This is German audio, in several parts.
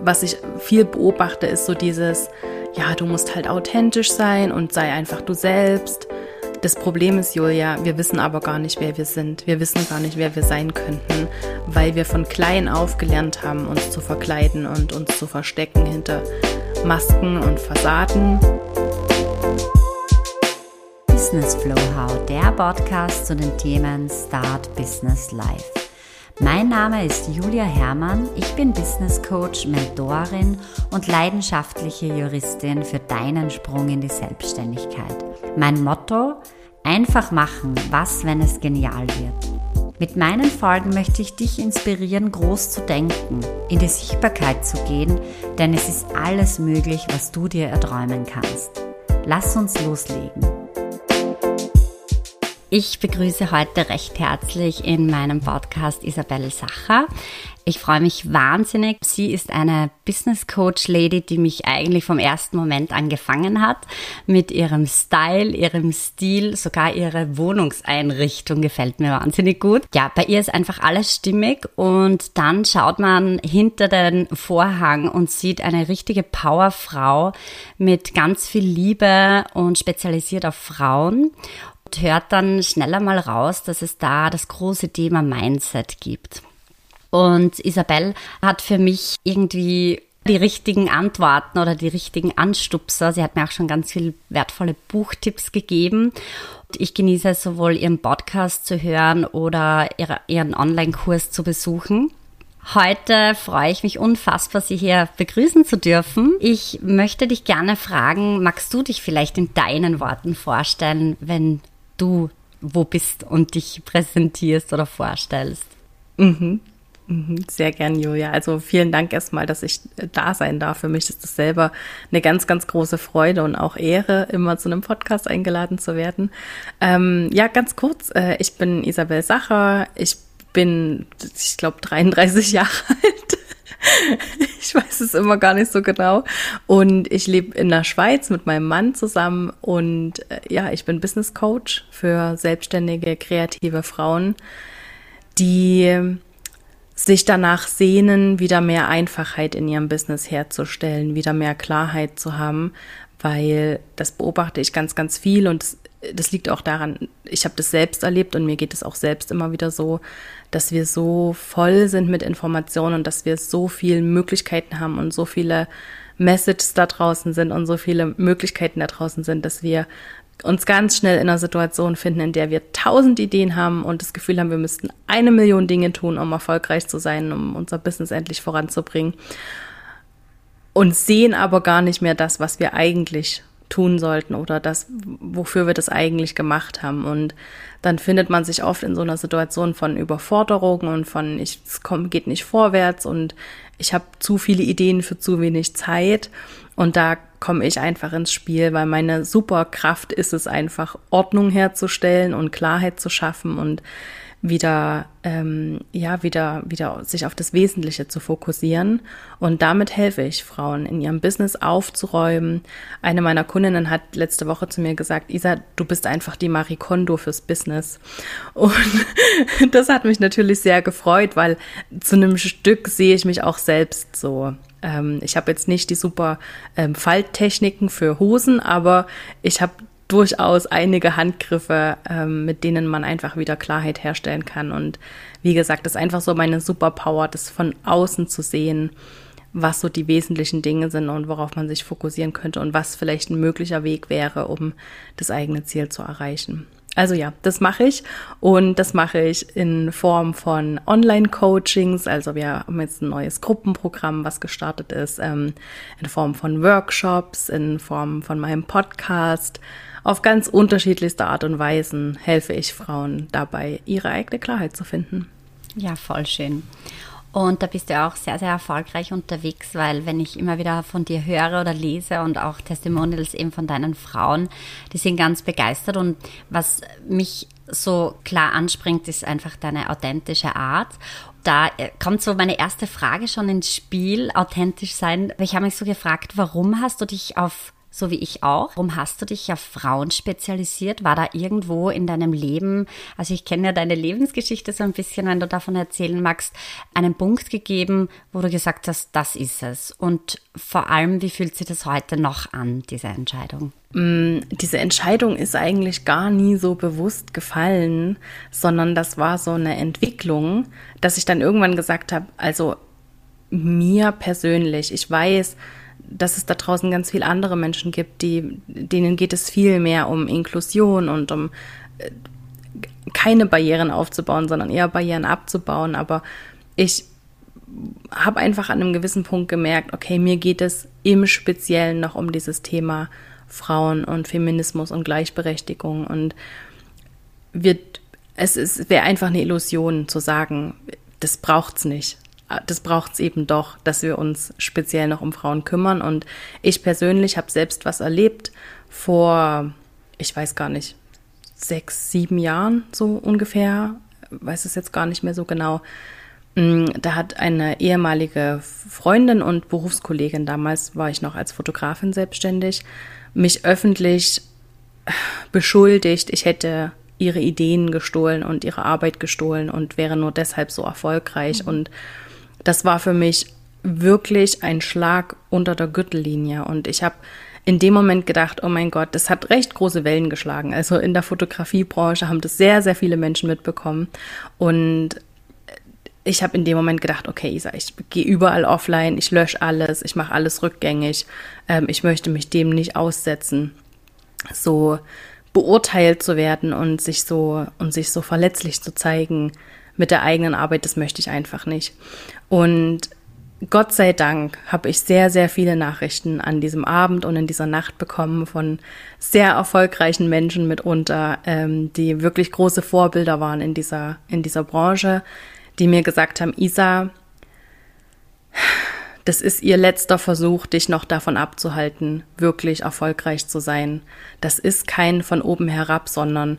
was ich viel beobachte, ist so dieses, ja, du musst halt authentisch sein und sei einfach du selbst. Das Problem ist, Julia, wir wissen aber gar nicht, wer wir sind. Wir wissen gar nicht, wer wir sein könnten, weil wir von klein auf gelernt haben, uns zu verkleiden und uns zu verstecken hinter Masken und Fassaden. Business Flow How, der Podcast zu den Themen Start Business Life. Mein Name ist Julia Herrmann. Ich bin Business Coach, Mentorin und leidenschaftliche Juristin für deinen Sprung in die Selbstständigkeit. Mein Motto: einfach machen, was, wenn es genial wird. Mit meinen Folgen möchte ich dich inspirieren, groß zu denken, in die Sichtbarkeit zu gehen, denn es ist alles möglich, was du dir erträumen kannst. Lass uns loslegen. Ich begrüße heute recht herzlich in meinem Podcast Isabelle Sacher. Ich freue mich wahnsinnig. Sie ist eine Business Coach Lady, die mich eigentlich vom ersten Moment angefangen hat. Mit ihrem Style, ihrem Stil, sogar ihre Wohnungseinrichtung gefällt mir wahnsinnig gut. Ja, bei ihr ist einfach alles stimmig und dann schaut man hinter den Vorhang und sieht eine richtige Powerfrau mit ganz viel Liebe und spezialisiert auf Frauen hört dann schneller mal raus, dass es da das große Thema Mindset gibt. Und Isabel hat für mich irgendwie die richtigen Antworten oder die richtigen Anstupser. Sie hat mir auch schon ganz viele wertvolle Buchtipps gegeben. Ich genieße sowohl ihren Podcast zu hören oder ihren Online-Kurs zu besuchen. Heute freue ich mich unfassbar, Sie hier begrüßen zu dürfen. Ich möchte dich gerne fragen, magst du dich vielleicht in deinen Worten vorstellen, wenn du wo bist und dich präsentierst oder vorstellst. Mhm. mhm. Sehr gern, Julia. Also vielen Dank erstmal, dass ich äh, da sein darf. Für mich ist das selber eine ganz, ganz große Freude und auch Ehre, immer zu einem Podcast eingeladen zu werden. Ähm, ja, ganz kurz. Äh, ich bin Isabel Sacher. Ich bin, ich glaube, 33 Jahre alt. ich weiß es immer gar nicht so genau. Und ich lebe in der Schweiz mit meinem Mann zusammen und äh, ja, ich bin Business Coach für selbstständige, kreative Frauen, die sich danach sehnen, wieder mehr Einfachheit in ihrem Business herzustellen, wieder mehr Klarheit zu haben, weil das beobachte ich ganz, ganz viel und das, das liegt auch daran, ich habe das selbst erlebt und mir geht es auch selbst immer wieder so, dass wir so voll sind mit Informationen und dass wir so viele Möglichkeiten haben und so viele Messages da draußen sind und so viele Möglichkeiten da draußen sind, dass wir uns ganz schnell in einer Situation finden, in der wir tausend Ideen haben und das Gefühl haben, wir müssten eine Million Dinge tun, um erfolgreich zu sein, um unser Business endlich voranzubringen. Und sehen aber gar nicht mehr das, was wir eigentlich tun sollten oder das, wofür wir das eigentlich gemacht haben. Und dann findet man sich oft in so einer Situation von Überforderung und von, ich, es kommt, geht nicht vorwärts und ich habe zu viele Ideen für zu wenig Zeit. Und da komme ich einfach ins Spiel, weil meine Superkraft ist es einfach, Ordnung herzustellen und Klarheit zu schaffen und wieder, ähm, ja, wieder, wieder sich auf das Wesentliche zu fokussieren. Und damit helfe ich Frauen, in ihrem Business aufzuräumen. Eine meiner Kundinnen hat letzte Woche zu mir gesagt, Isa, du bist einfach die Marie Kondo fürs Business. Und das hat mich natürlich sehr gefreut, weil zu einem Stück sehe ich mich auch selbst so ähm, ich habe jetzt nicht die super ähm, Falttechniken für Hosen, aber ich habe durchaus einige Handgriffe, ähm, mit denen man einfach wieder Klarheit herstellen kann. Und wie gesagt, das ist einfach so meine Superpower, das von außen zu sehen, was so die wesentlichen Dinge sind und worauf man sich fokussieren könnte und was vielleicht ein möglicher Weg wäre, um das eigene Ziel zu erreichen. Also ja, das mache ich und das mache ich in Form von Online-Coachings. Also wir haben jetzt ein neues Gruppenprogramm, was gestartet ist, ähm, in Form von Workshops, in Form von meinem Podcast. Auf ganz unterschiedlichste Art und Weisen helfe ich Frauen dabei, ihre eigene Klarheit zu finden. Ja, voll schön. Und da bist du auch sehr, sehr erfolgreich unterwegs, weil wenn ich immer wieder von dir höre oder lese und auch Testimonials eben von deinen Frauen, die sind ganz begeistert. Und was mich so klar anspringt, ist einfach deine authentische Art. Da äh, kommt so meine erste Frage schon ins Spiel, authentisch sein. Ich habe mich so gefragt, warum hast du dich auf so wie ich auch. Warum hast du dich auf Frauen spezialisiert? War da irgendwo in deinem Leben, also ich kenne ja deine Lebensgeschichte so ein bisschen, wenn du davon erzählen magst, einen Punkt gegeben, wo du gesagt hast, das ist es. Und vor allem, wie fühlt sich das heute noch an, diese Entscheidung? Mm, diese Entscheidung ist eigentlich gar nie so bewusst gefallen, sondern das war so eine Entwicklung, dass ich dann irgendwann gesagt habe, also mir persönlich, ich weiß, dass es da draußen ganz viele andere Menschen gibt, die, denen geht es viel mehr um Inklusion und um äh, keine Barrieren aufzubauen, sondern eher Barrieren abzubauen. Aber ich habe einfach an einem gewissen Punkt gemerkt, okay, mir geht es im Speziellen noch um dieses Thema Frauen und Feminismus und Gleichberechtigung und wird es, es wäre einfach eine Illusion zu sagen, das braucht's nicht. Das braucht's eben doch, dass wir uns speziell noch um Frauen kümmern. Und ich persönlich habe selbst was erlebt vor, ich weiß gar nicht, sechs, sieben Jahren so ungefähr, weiß es jetzt gar nicht mehr so genau. Mm, da hat eine ehemalige Freundin und Berufskollegin, damals war ich noch als Fotografin selbstständig, mich öffentlich beschuldigt, ich hätte ihre Ideen gestohlen und ihre Arbeit gestohlen und wäre nur deshalb so erfolgreich. Mhm. Und das war für mich wirklich ein Schlag unter der Gürtellinie. Und ich habe in dem Moment gedacht, oh mein Gott, das hat recht große Wellen geschlagen. Also in der Fotografiebranche haben das sehr, sehr viele Menschen mitbekommen. Und ich habe in dem Moment gedacht, okay, Isa, ich gehe überall offline, ich lösche alles, ich mache alles rückgängig, ähm, ich möchte mich dem nicht aussetzen, so beurteilt zu werden und sich so und sich so verletzlich zu zeigen mit der eigenen Arbeit, das möchte ich einfach nicht. Und Gott sei Dank habe ich sehr, sehr viele Nachrichten an diesem Abend und in dieser Nacht bekommen von sehr erfolgreichen Menschen mitunter, ähm, die wirklich große Vorbilder waren in dieser, in dieser Branche, die mir gesagt haben, Isa, das ist ihr letzter Versuch, dich noch davon abzuhalten, wirklich erfolgreich zu sein. Das ist kein von oben herab, sondern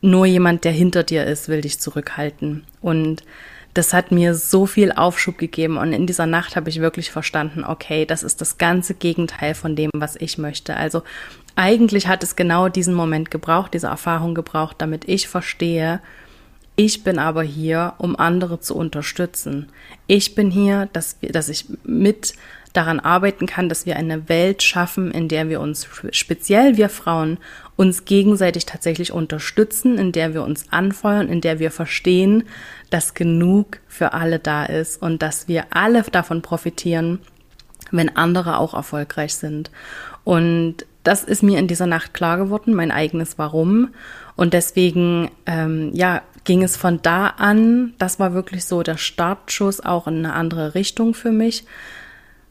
nur jemand, der hinter dir ist, will dich zurückhalten. Und das hat mir so viel Aufschub gegeben. Und in dieser Nacht habe ich wirklich verstanden, okay, das ist das ganze Gegenteil von dem, was ich möchte. Also eigentlich hat es genau diesen Moment gebraucht, diese Erfahrung gebraucht, damit ich verstehe, ich bin aber hier, um andere zu unterstützen. Ich bin hier, dass, dass ich mit daran arbeiten kann, dass wir eine Welt schaffen, in der wir uns, speziell wir Frauen, uns gegenseitig tatsächlich unterstützen, in der wir uns anfeuern, in der wir verstehen, dass genug für alle da ist und dass wir alle davon profitieren, wenn andere auch erfolgreich sind. Und das ist mir in dieser Nacht klar geworden, mein eigenes Warum. Und deswegen, ähm, ja, ging es von da an, das war wirklich so der Startschuss auch in eine andere Richtung für mich,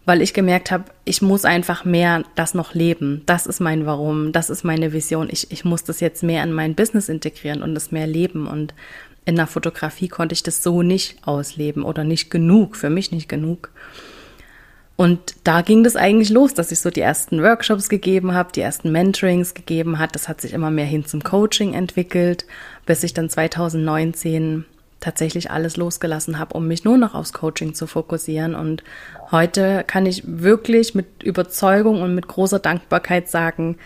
weil ich gemerkt habe, ich muss einfach mehr das noch leben. Das ist mein Warum, das ist meine Vision. Ich, ich muss das jetzt mehr in mein Business integrieren und das mehr leben. Und in der Fotografie konnte ich das so nicht ausleben oder nicht genug, für mich nicht genug. Und da ging das eigentlich los, dass ich so die ersten Workshops gegeben habe, die ersten Mentorings gegeben hat. Das hat sich immer mehr hin zum Coaching entwickelt, bis ich dann 2019 tatsächlich alles losgelassen habe, um mich nur noch aufs Coaching zu fokussieren. Und heute kann ich wirklich mit Überzeugung und mit großer Dankbarkeit sagen,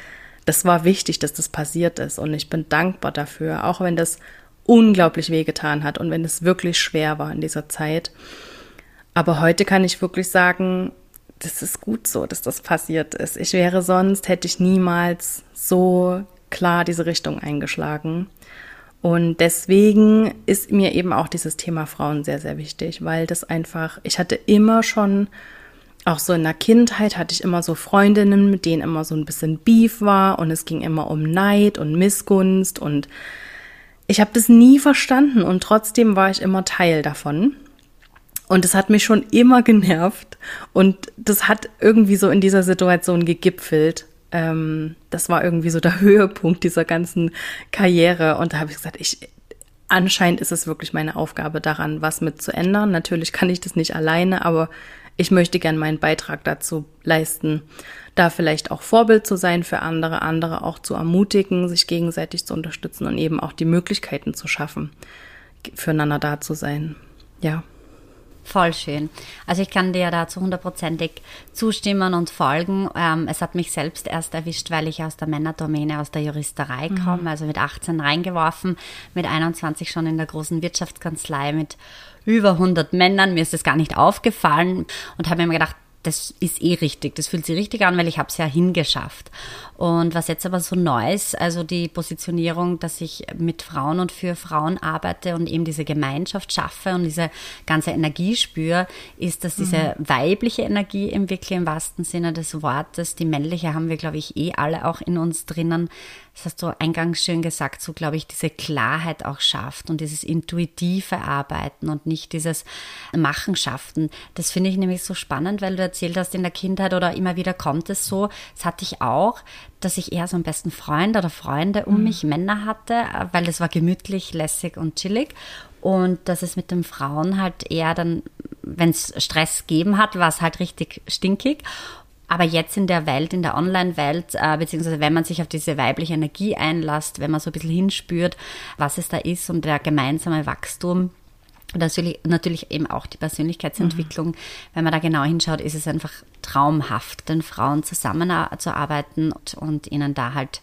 das war wichtig, dass das passiert ist. Und ich bin dankbar dafür, auch wenn das unglaublich wehgetan hat und wenn es wirklich schwer war in dieser Zeit. Aber heute kann ich wirklich sagen, das ist gut so, dass das passiert ist. Ich wäre sonst, hätte ich niemals so klar diese Richtung eingeschlagen. Und deswegen ist mir eben auch dieses Thema Frauen sehr, sehr wichtig, weil das einfach, ich hatte immer schon, auch so in der Kindheit hatte ich immer so Freundinnen, mit denen immer so ein bisschen Beef war und es ging immer um Neid und Missgunst und ich habe das nie verstanden und trotzdem war ich immer Teil davon. Und es hat mich schon immer genervt. Und das hat irgendwie so in dieser Situation gegipfelt. Ähm, das war irgendwie so der Höhepunkt dieser ganzen Karriere. Und da habe ich gesagt, ich, anscheinend ist es wirklich meine Aufgabe daran, was mit zu ändern. Natürlich kann ich das nicht alleine, aber ich möchte gern meinen Beitrag dazu leisten, da vielleicht auch Vorbild zu sein für andere, andere auch zu ermutigen, sich gegenseitig zu unterstützen und eben auch die Möglichkeiten zu schaffen, füreinander da zu sein. Ja. Voll schön. Also ich kann dir da zu hundertprozentig zustimmen und folgen. Ähm, es hat mich selbst erst erwischt, weil ich aus der Männerdomäne, aus der Juristerei mhm. komme, also mit 18 reingeworfen, mit 21 schon in der großen Wirtschaftskanzlei mit über 100 Männern. Mir ist das gar nicht aufgefallen und habe mir gedacht, das ist eh richtig, das fühlt sich richtig an, weil ich habe es ja hingeschafft. Und was jetzt aber so neu ist, also die Positionierung, dass ich mit Frauen und für Frauen arbeite und eben diese Gemeinschaft schaffe und diese ganze Energie spüre, ist, dass diese mhm. weibliche Energie im wirklich im wahrsten Sinne des Wortes, die männliche haben wir, glaube ich, eh alle auch in uns drinnen, das hast du eingangs schön gesagt, so glaube ich, diese Klarheit auch schafft und dieses intuitive Arbeiten und nicht dieses Machenschaften. Das finde ich nämlich so spannend, weil du erzählt hast, in der Kindheit oder immer wieder kommt es so, das hatte ich auch, dass ich eher so einen besten Freund oder Freunde um mhm. mich, Männer hatte, weil es war gemütlich, lässig und chillig. Und dass es mit den Frauen halt eher dann, wenn es Stress gegeben hat, war es halt richtig stinkig. Aber jetzt in der Welt, in der Online-Welt, äh, beziehungsweise wenn man sich auf diese weibliche Energie einlässt, wenn man so ein bisschen hinspürt, was es da ist und der gemeinsame Wachstum, natürlich, natürlich eben auch die Persönlichkeitsentwicklung, mhm. wenn man da genau hinschaut, ist es einfach traumhaft, den Frauen zusammenzuarbeiten und, und ihnen da halt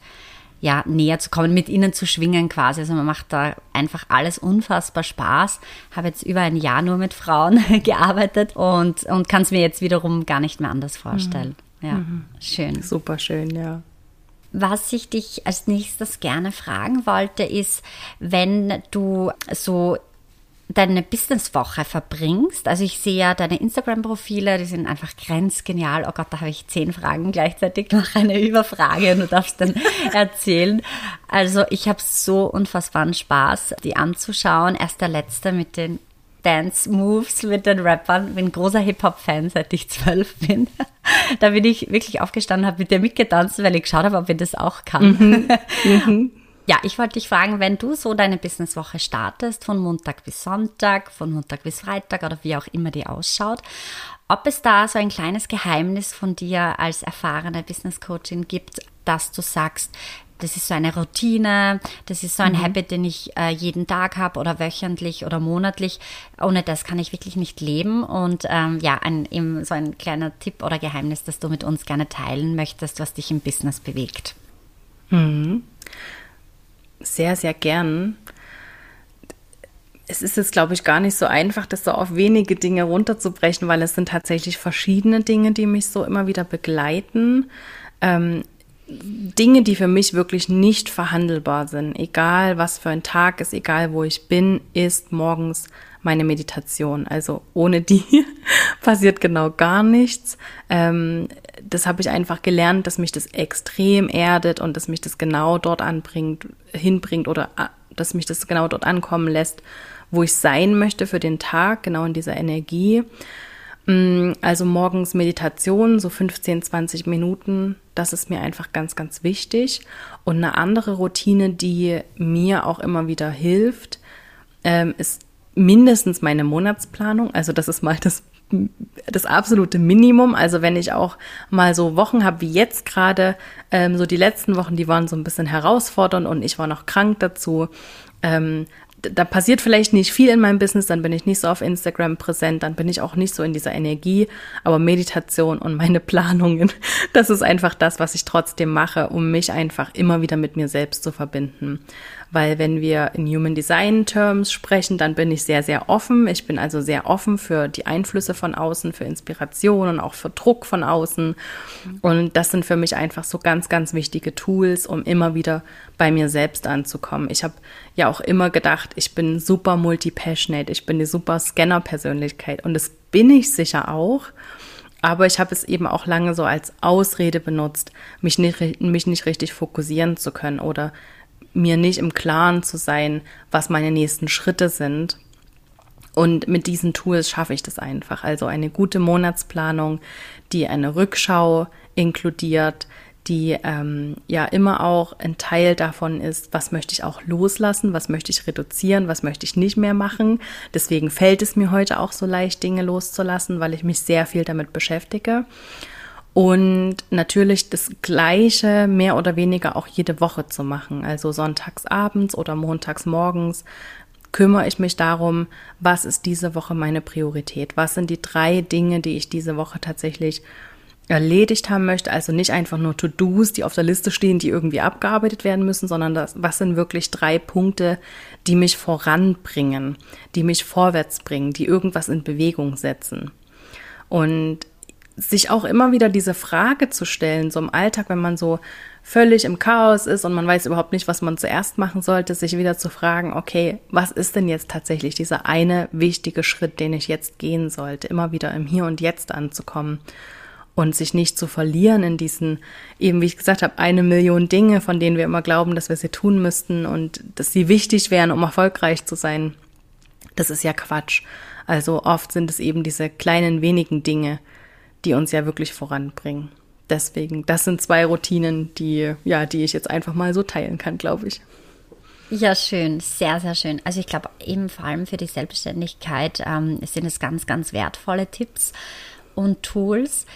ja, näher zu kommen, mit ihnen zu schwingen quasi. Also man macht da einfach alles unfassbar Spaß. Habe jetzt über ein Jahr nur mit Frauen gearbeitet und, und kann es mir jetzt wiederum gar nicht mehr anders vorstellen. Mhm. Ja, mhm. schön. Super schön, ja. Was ich dich als nächstes gerne fragen wollte, ist, wenn du so deine Businesswoche verbringst. Also ich sehe ja deine Instagram-Profile, die sind einfach grenzgenial. Oh Gott, da habe ich zehn Fragen gleichzeitig noch eine Überfrage und du darfst dann erzählen. Also ich habe so unfassbaren Spaß, die anzuschauen. Erst der letzte mit den Dance Moves mit den Rappern. Bin großer Hip-Hop-Fan, seit ich zwölf bin. Da bin ich wirklich aufgestanden, habe mit dir mitgetanzt, weil ich geschaut habe, ob ich das auch kann. Mhm. Ja, ich wollte dich fragen, wenn du so deine Businesswoche startest, von Montag bis Sonntag, von Montag bis Freitag oder wie auch immer die ausschaut, ob es da so ein kleines Geheimnis von dir als erfahrene Business Coachin gibt, dass du sagst, das ist so eine Routine, das ist so ein mhm. Habit, den ich äh, jeden Tag habe oder wöchentlich oder monatlich. Ohne das kann ich wirklich nicht leben. Und ähm, ja, ein, eben so ein kleiner Tipp oder Geheimnis, das du mit uns gerne teilen möchtest, was dich im Business bewegt. Mhm sehr, sehr gern. Es ist jetzt, glaube ich, gar nicht so einfach, das so auf wenige Dinge runterzubrechen, weil es sind tatsächlich verschiedene Dinge, die mich so immer wieder begleiten. Ähm, Dinge, die für mich wirklich nicht verhandelbar sind. Egal, was für ein Tag ist, egal, wo ich bin, ist morgens meine Meditation. Also ohne die passiert genau gar nichts. Ähm, das habe ich einfach gelernt, dass mich das extrem erdet und dass mich das genau dort anbringt, hinbringt oder äh, dass mich das genau dort ankommen lässt, wo ich sein möchte für den Tag, genau in dieser Energie. Mm, also morgens Meditation, so 15, 20 Minuten, das ist mir einfach ganz, ganz wichtig. Und eine andere Routine, die mir auch immer wieder hilft, ähm, ist mindestens meine Monatsplanung. Also das ist mal das, das absolute Minimum. Also wenn ich auch mal so Wochen habe wie jetzt gerade, ähm, so die letzten Wochen, die waren so ein bisschen herausfordernd und ich war noch krank dazu. Ähm, da passiert vielleicht nicht viel in meinem Business, dann bin ich nicht so auf Instagram präsent, dann bin ich auch nicht so in dieser Energie, aber Meditation und meine Planungen, das ist einfach das, was ich trotzdem mache, um mich einfach immer wieder mit mir selbst zu verbinden weil wenn wir in Human Design Terms sprechen, dann bin ich sehr, sehr offen. Ich bin also sehr offen für die Einflüsse von außen, für Inspiration und auch für Druck von außen. Und das sind für mich einfach so ganz, ganz wichtige Tools, um immer wieder bei mir selbst anzukommen. Ich habe ja auch immer gedacht, ich bin super multi-passionate, ich bin eine super Scanner-Persönlichkeit und das bin ich sicher auch. Aber ich habe es eben auch lange so als Ausrede benutzt, mich nicht, mich nicht richtig fokussieren zu können oder mir nicht im Klaren zu sein, was meine nächsten Schritte sind. Und mit diesen Tools schaffe ich das einfach. Also eine gute Monatsplanung, die eine Rückschau inkludiert, die ähm, ja immer auch ein Teil davon ist, was möchte ich auch loslassen, was möchte ich reduzieren, was möchte ich nicht mehr machen. Deswegen fällt es mir heute auch so leicht, Dinge loszulassen, weil ich mich sehr viel damit beschäftige. Und natürlich das Gleiche mehr oder weniger auch jede Woche zu machen. Also sonntags abends oder montags morgens kümmere ich mich darum, was ist diese Woche meine Priorität? Was sind die drei Dinge, die ich diese Woche tatsächlich erledigt haben möchte? Also nicht einfach nur To-Dos, die auf der Liste stehen, die irgendwie abgearbeitet werden müssen, sondern das, was sind wirklich drei Punkte, die mich voranbringen, die mich vorwärts bringen, die irgendwas in Bewegung setzen. Und sich auch immer wieder diese Frage zu stellen, so im Alltag, wenn man so völlig im Chaos ist und man weiß überhaupt nicht, was man zuerst machen sollte, sich wieder zu fragen, okay, was ist denn jetzt tatsächlich dieser eine wichtige Schritt, den ich jetzt gehen sollte, immer wieder im Hier und Jetzt anzukommen und sich nicht zu verlieren in diesen, eben wie ich gesagt habe, eine Million Dinge, von denen wir immer glauben, dass wir sie tun müssten und dass sie wichtig wären, um erfolgreich zu sein. Das ist ja Quatsch. Also oft sind es eben diese kleinen wenigen Dinge, die uns ja wirklich voranbringen deswegen, das sind zwei Routinen, die, ja, die ich jetzt einfach mal so teilen kann, glaube ich. Ja, schön, sehr, sehr schön. Also ich glaube eben vor allem für die Selbstständigkeit ähm, sind es ganz, ganz wertvolle Tipps und Tools.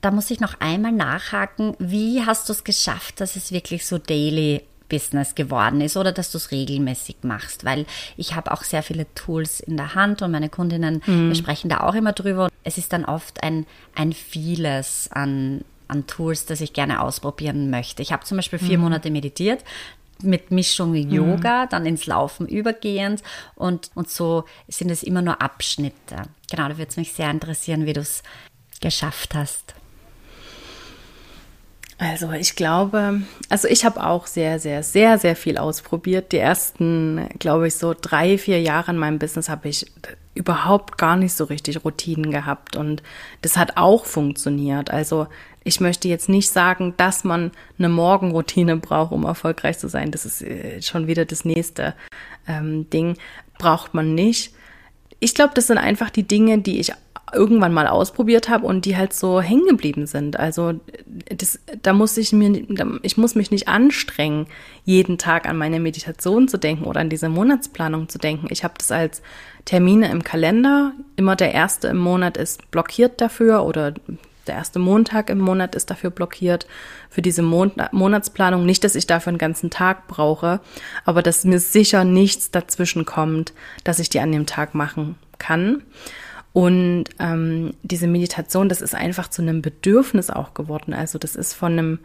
Da muss ich noch einmal nachhaken, wie hast du es geschafft, dass es wirklich so daily Business geworden ist oder dass du es regelmäßig machst, weil ich habe auch sehr viele Tools in der Hand und meine Kundinnen, mhm. wir sprechen da auch immer drüber. Es ist dann oft ein, ein vieles an an Tools, das ich gerne ausprobieren möchte. Ich habe zum Beispiel vier mhm. Monate meditiert mit Mischung. Yoga, mhm. dann ins Laufen übergehend und, und so sind es immer nur Abschnitte. Genau, da würde es mich sehr interessieren, wie du es geschafft hast. Also ich glaube, also ich habe auch sehr, sehr, sehr, sehr viel ausprobiert. Die ersten, glaube ich, so drei, vier Jahre in meinem Business habe ich überhaupt gar nicht so richtig Routinen gehabt und das hat auch funktioniert. Also ich möchte jetzt nicht sagen, dass man eine Morgenroutine braucht, um erfolgreich zu sein. Das ist äh, schon wieder das nächste ähm, Ding. Braucht man nicht. Ich glaube, das sind einfach die Dinge, die ich irgendwann mal ausprobiert habe und die halt so hängen geblieben sind. Also das, da muss ich mir, ich muss mich nicht anstrengen, jeden Tag an meine Meditation zu denken oder an diese Monatsplanung zu denken. Ich habe das als Termine im Kalender. Immer der erste im Monat ist blockiert dafür oder der erste Montag im Monat ist dafür blockiert, für diese Mon Monatsplanung. Nicht, dass ich dafür einen ganzen Tag brauche, aber dass mir sicher nichts dazwischen kommt, dass ich die an dem Tag machen kann. Und ähm, diese Meditation, das ist einfach zu einem Bedürfnis auch geworden. Also das ist von einem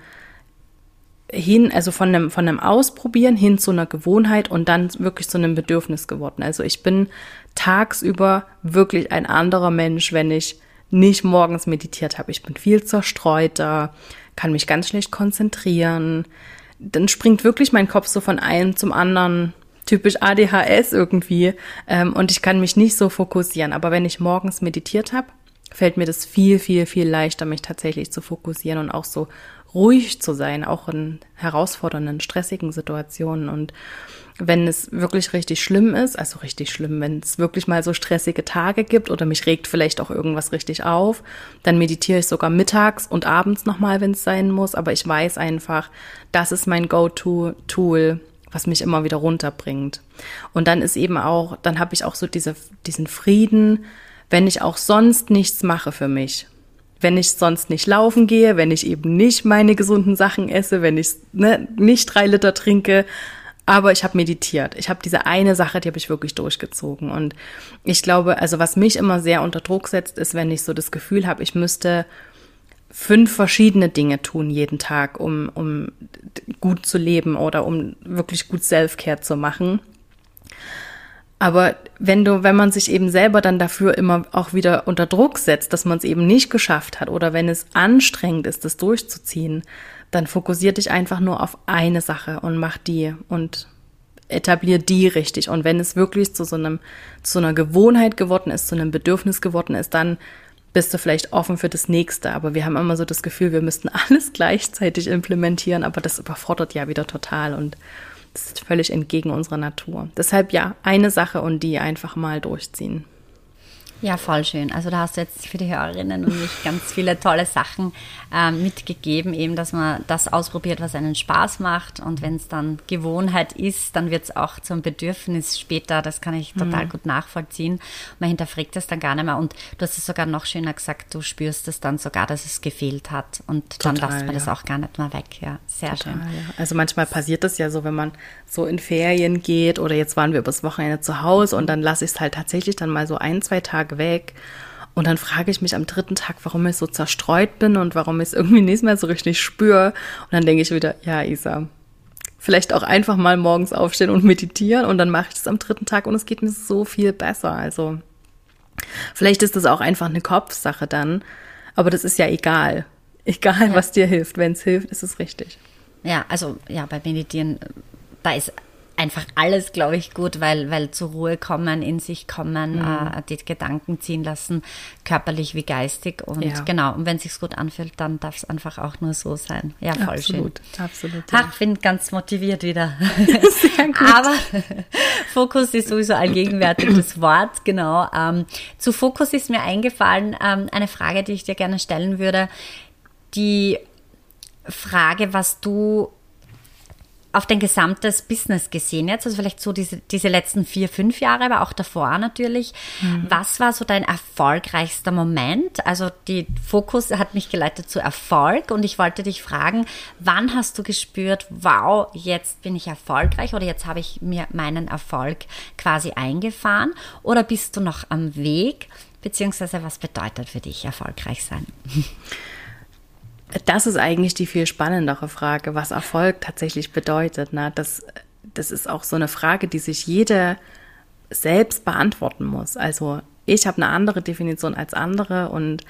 hin, also von einem, von einem Ausprobieren hin zu einer Gewohnheit und dann wirklich zu einem Bedürfnis geworden. Also ich bin tagsüber wirklich ein anderer Mensch, wenn ich nicht morgens meditiert habe. Ich bin viel zerstreuter, kann mich ganz schlecht konzentrieren. Dann springt wirklich mein Kopf so von einem zum anderen, typisch ADHS irgendwie. Ähm, und ich kann mich nicht so fokussieren. Aber wenn ich morgens meditiert habe, fällt mir das viel, viel, viel leichter, mich tatsächlich zu fokussieren und auch so ruhig zu sein, auch in herausfordernden, stressigen Situationen. Und wenn es wirklich richtig schlimm ist, also richtig schlimm, wenn es wirklich mal so stressige Tage gibt oder mich regt vielleicht auch irgendwas richtig auf, dann meditiere ich sogar mittags und abends nochmal, wenn es sein muss. Aber ich weiß einfach, das ist mein Go-To-Tool, was mich immer wieder runterbringt. Und dann ist eben auch, dann habe ich auch so diese, diesen Frieden, wenn ich auch sonst nichts mache für mich wenn ich sonst nicht laufen gehe, wenn ich eben nicht meine gesunden Sachen esse, wenn ich ne, nicht drei Liter trinke, aber ich habe meditiert. Ich habe diese eine Sache, die habe ich wirklich durchgezogen. Und ich glaube, also was mich immer sehr unter Druck setzt, ist, wenn ich so das Gefühl habe, ich müsste fünf verschiedene Dinge tun jeden Tag, um, um gut zu leben oder um wirklich gut Self-Care zu machen. Aber wenn du, wenn man sich eben selber dann dafür immer auch wieder unter Druck setzt, dass man es eben nicht geschafft hat oder wenn es anstrengend ist, das durchzuziehen, dann fokussier dich einfach nur auf eine Sache und mach die und etablier die richtig. Und wenn es wirklich zu so einem, zu einer Gewohnheit geworden ist, zu einem Bedürfnis geworden ist, dann bist du vielleicht offen für das nächste. Aber wir haben immer so das Gefühl, wir müssten alles gleichzeitig implementieren, aber das überfordert ja wieder total und das ist völlig entgegen unserer Natur. Deshalb ja, eine Sache und die einfach mal durchziehen. Ja, voll schön. Also da hast du jetzt für die Hörerinnen und mich ganz viele tolle Sachen äh, mitgegeben, eben, dass man das ausprobiert, was einen Spaß macht. Und wenn es dann Gewohnheit ist, dann wird es auch zum Bedürfnis später. Das kann ich total mhm. gut nachvollziehen. Man hinterfragt es dann gar nicht mehr. Und du hast es sogar noch schöner gesagt, du spürst es dann sogar, dass es gefehlt hat. Und total, dann lässt man ja. das auch gar nicht mehr weg. Ja, sehr total, schön. Ja. Also manchmal passiert das ja so, wenn man so in Ferien geht oder jetzt waren wir übers Wochenende zu Hause und dann lasse ich es halt tatsächlich dann mal so ein, zwei Tage Tag weg. Und dann frage ich mich am dritten Tag, warum ich so zerstreut bin und warum ich es irgendwie nicht mehr so richtig spüre. Und dann denke ich wieder, ja, Isa, vielleicht auch einfach mal morgens aufstehen und meditieren und dann mache ich das am dritten Tag und es geht mir so viel besser. Also vielleicht ist das auch einfach eine Kopfsache dann, aber das ist ja egal. Egal, ja. was dir hilft. Wenn es hilft, ist es richtig. Ja, also ja, bei Meditieren, da ist einfach alles, glaube ich, gut, weil, weil zur Ruhe kommen, in sich kommen, mhm. äh, die Gedanken ziehen lassen, körperlich wie geistig. Und ja. genau, und wenn es sich gut anfühlt, dann darf es einfach auch nur so sein. Ja, voll absolut, schön. Absolut. Ja. Ach, bin ganz motiviert wieder. Sehr gut. Aber Fokus ist sowieso ein gegenwärtiges Wort, genau. Ähm, zu Fokus ist mir eingefallen, ähm, eine Frage, die ich dir gerne stellen würde. Die Frage, was du auf dein gesamtes Business gesehen jetzt, also vielleicht so diese, diese letzten vier, fünf Jahre, aber auch davor natürlich. Mhm. Was war so dein erfolgreichster Moment? Also die Fokus hat mich geleitet zu Erfolg und ich wollte dich fragen, wann hast du gespürt, wow, jetzt bin ich erfolgreich oder jetzt habe ich mir meinen Erfolg quasi eingefahren oder bist du noch am Weg? Beziehungsweise was bedeutet für dich erfolgreich sein? Das ist eigentlich die viel spannendere Frage, was Erfolg tatsächlich bedeutet. Ne? Das, das ist auch so eine Frage, die sich jeder selbst beantworten muss. Also ich habe eine andere Definition als andere und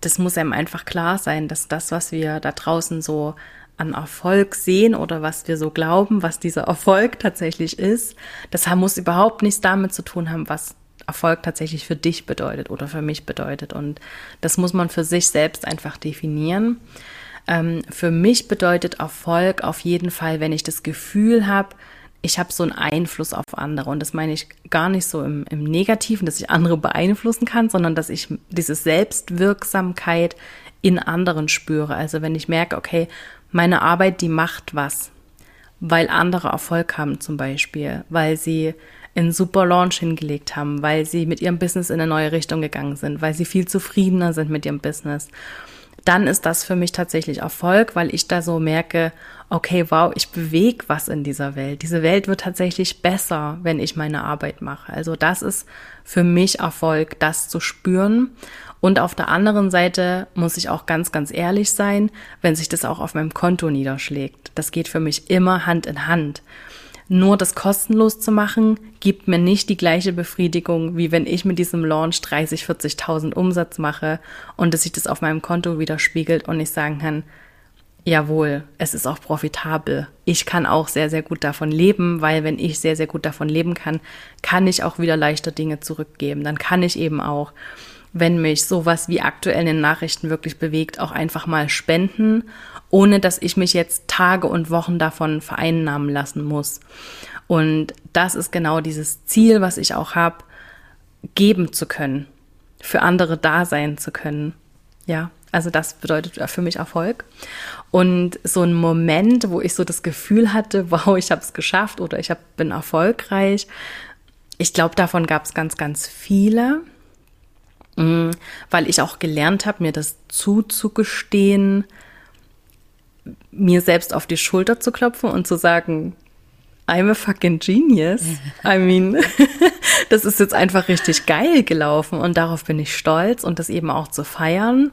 das muss einem einfach klar sein, dass das, was wir da draußen so an Erfolg sehen oder was wir so glauben, was dieser Erfolg tatsächlich ist, das muss überhaupt nichts damit zu tun haben, was Erfolg tatsächlich für dich bedeutet oder für mich bedeutet. Und das muss man für sich selbst einfach definieren. Ähm, für mich bedeutet Erfolg auf jeden Fall, wenn ich das Gefühl habe, ich habe so einen Einfluss auf andere. Und das meine ich gar nicht so im, im Negativen, dass ich andere beeinflussen kann, sondern dass ich diese Selbstwirksamkeit in anderen spüre. Also wenn ich merke, okay, meine Arbeit, die macht was, weil andere Erfolg haben zum Beispiel, weil sie einen super Launch hingelegt haben, weil sie mit ihrem Business in eine neue Richtung gegangen sind, weil sie viel zufriedener sind mit ihrem Business, dann ist das für mich tatsächlich Erfolg, weil ich da so merke, okay, wow, ich bewege was in dieser Welt. Diese Welt wird tatsächlich besser, wenn ich meine Arbeit mache. Also das ist für mich Erfolg, das zu spüren. Und auf der anderen Seite muss ich auch ganz, ganz ehrlich sein, wenn sich das auch auf meinem Konto niederschlägt. Das geht für mich immer Hand in Hand. Nur das kostenlos zu machen, gibt mir nicht die gleiche Befriedigung, wie wenn ich mit diesem Launch 30, 40.000 Umsatz mache und dass sich das auf meinem Konto widerspiegelt und ich sagen kann, jawohl, es ist auch profitabel. Ich kann auch sehr, sehr gut davon leben, weil wenn ich sehr, sehr gut davon leben kann, kann ich auch wieder leichter Dinge zurückgeben. Dann kann ich eben auch, wenn mich sowas wie aktuell in den Nachrichten wirklich bewegt, auch einfach mal spenden ohne dass ich mich jetzt Tage und Wochen davon vereinnahmen lassen muss. Und das ist genau dieses Ziel, was ich auch habe, geben zu können, für andere da sein zu können. Ja, also das bedeutet für mich Erfolg. Und so ein Moment, wo ich so das Gefühl hatte, wow, ich habe es geschafft oder ich hab, bin erfolgreich. Ich glaube, davon gab es ganz, ganz viele, mm, weil ich auch gelernt habe, mir das zuzugestehen, mir selbst auf die Schulter zu klopfen und zu sagen, I'm a fucking genius. I mean, das ist jetzt einfach richtig geil gelaufen und darauf bin ich stolz und das eben auch zu feiern.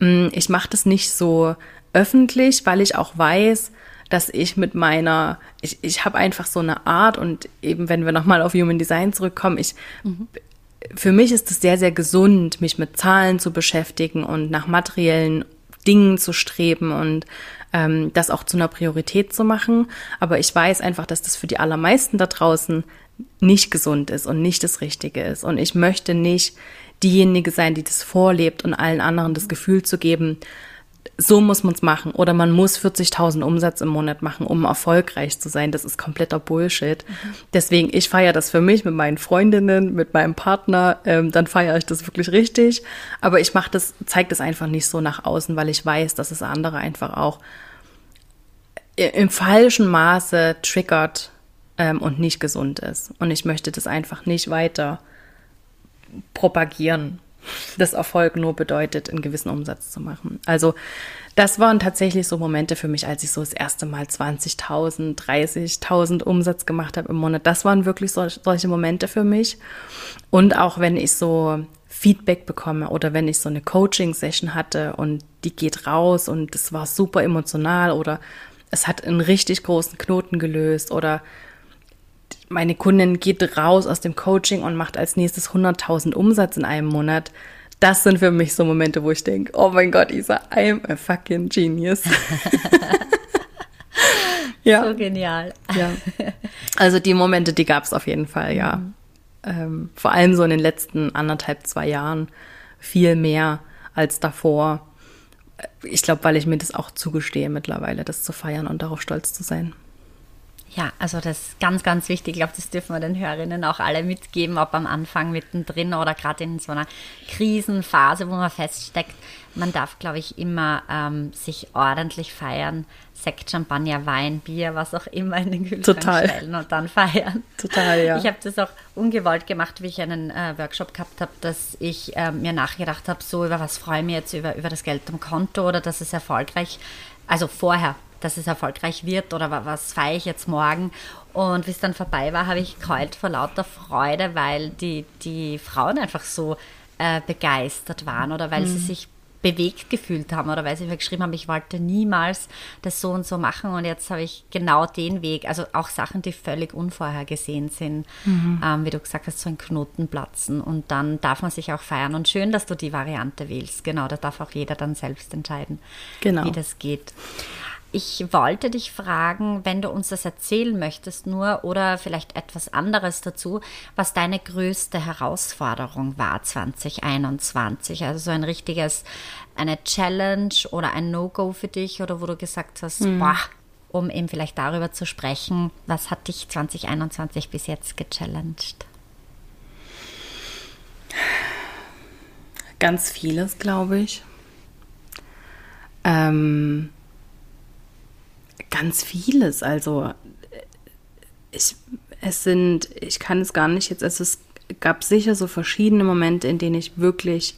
Mm, ich mache das nicht so öffentlich, weil ich auch weiß, dass ich mit meiner, ich, ich habe einfach so eine Art und eben, wenn wir nochmal auf Human Design zurückkommen, ich, mhm. für mich ist es sehr, sehr gesund, mich mit Zahlen zu beschäftigen und nach materiellen Dingen zu streben und ähm, das auch zu einer Priorität zu machen. Aber ich weiß einfach, dass das für die allermeisten da draußen nicht gesund ist und nicht das Richtige ist. Und ich möchte nicht diejenige sein, die das vorlebt und allen anderen das Gefühl zu geben, so muss man es machen. Oder man muss 40.000 Umsatz im Monat machen, um erfolgreich zu sein. Das ist kompletter Bullshit. Deswegen, ich feiere das für mich mit meinen Freundinnen, mit meinem Partner. Ähm, dann feiere ich das wirklich richtig. Aber ich mache das, zeige das einfach nicht so nach außen, weil ich weiß, dass es andere einfach auch im falschen Maße triggert ähm, und nicht gesund ist. Und ich möchte das einfach nicht weiter propagieren dass Erfolg nur bedeutet, einen gewissen Umsatz zu machen. Also das waren tatsächlich so Momente für mich, als ich so das erste Mal 20.000, 30.000 Umsatz gemacht habe im Monat. Das waren wirklich so, solche Momente für mich. Und auch wenn ich so Feedback bekomme oder wenn ich so eine Coaching-Session hatte und die geht raus und es war super emotional oder es hat einen richtig großen Knoten gelöst oder meine Kundin geht raus aus dem Coaching und macht als nächstes 100.000 Umsatz in einem Monat. Das sind für mich so Momente, wo ich denke, oh mein Gott, Isa, I'm a fucking genius. ja. So genial. Ja. Also die Momente, die gab es auf jeden Fall, ja. Mhm. Ähm, vor allem so in den letzten anderthalb, zwei Jahren viel mehr als davor. Ich glaube, weil ich mir das auch zugestehe mittlerweile, das zu feiern und darauf stolz zu sein. Ja, also das ist ganz, ganz wichtig. Ich glaube, das dürfen wir den Hörerinnen auch alle mitgeben, ob am Anfang, mittendrin oder gerade in so einer Krisenphase, wo man feststeckt. Man darf, glaube ich, immer ähm, sich ordentlich feiern. Sekt, Champagner, Wein, Bier, was auch immer in den Kühlschrank Total. stellen und dann feiern. Total, ja. Ich habe das auch ungewollt gemacht, wie ich einen äh, Workshop gehabt habe, dass ich äh, mir nachgedacht habe, so über was freue ich mich jetzt, über, über das Geld am Konto oder dass es erfolgreich, also vorher dass es erfolgreich wird oder was feiere ich jetzt morgen. Und wie es dann vorbei war, habe ich geheult vor lauter Freude, weil die, die Frauen einfach so äh, begeistert waren oder weil mhm. sie sich bewegt gefühlt haben oder weil sie mir geschrieben haben, ich wollte niemals das so und so machen und jetzt habe ich genau den Weg, also auch Sachen, die völlig unvorhergesehen sind, mhm. ähm, wie du gesagt hast, so ein Knoten platzen und dann darf man sich auch feiern und schön, dass du die Variante wählst, genau, da darf auch jeder dann selbst entscheiden, genau. wie das geht. Ich wollte dich fragen, wenn du uns das erzählen möchtest, nur oder vielleicht etwas anderes dazu, was deine größte Herausforderung war 2021. Also so ein richtiges, eine Challenge oder ein No-Go für dich oder wo du gesagt hast, mhm. boah, um eben vielleicht darüber zu sprechen, was hat dich 2021 bis jetzt gechallenged? Ganz vieles, glaube ich. Ähm, ganz vieles. Also ich, es sind, ich kann es gar nicht jetzt, also es gab sicher so verschiedene Momente, in denen ich wirklich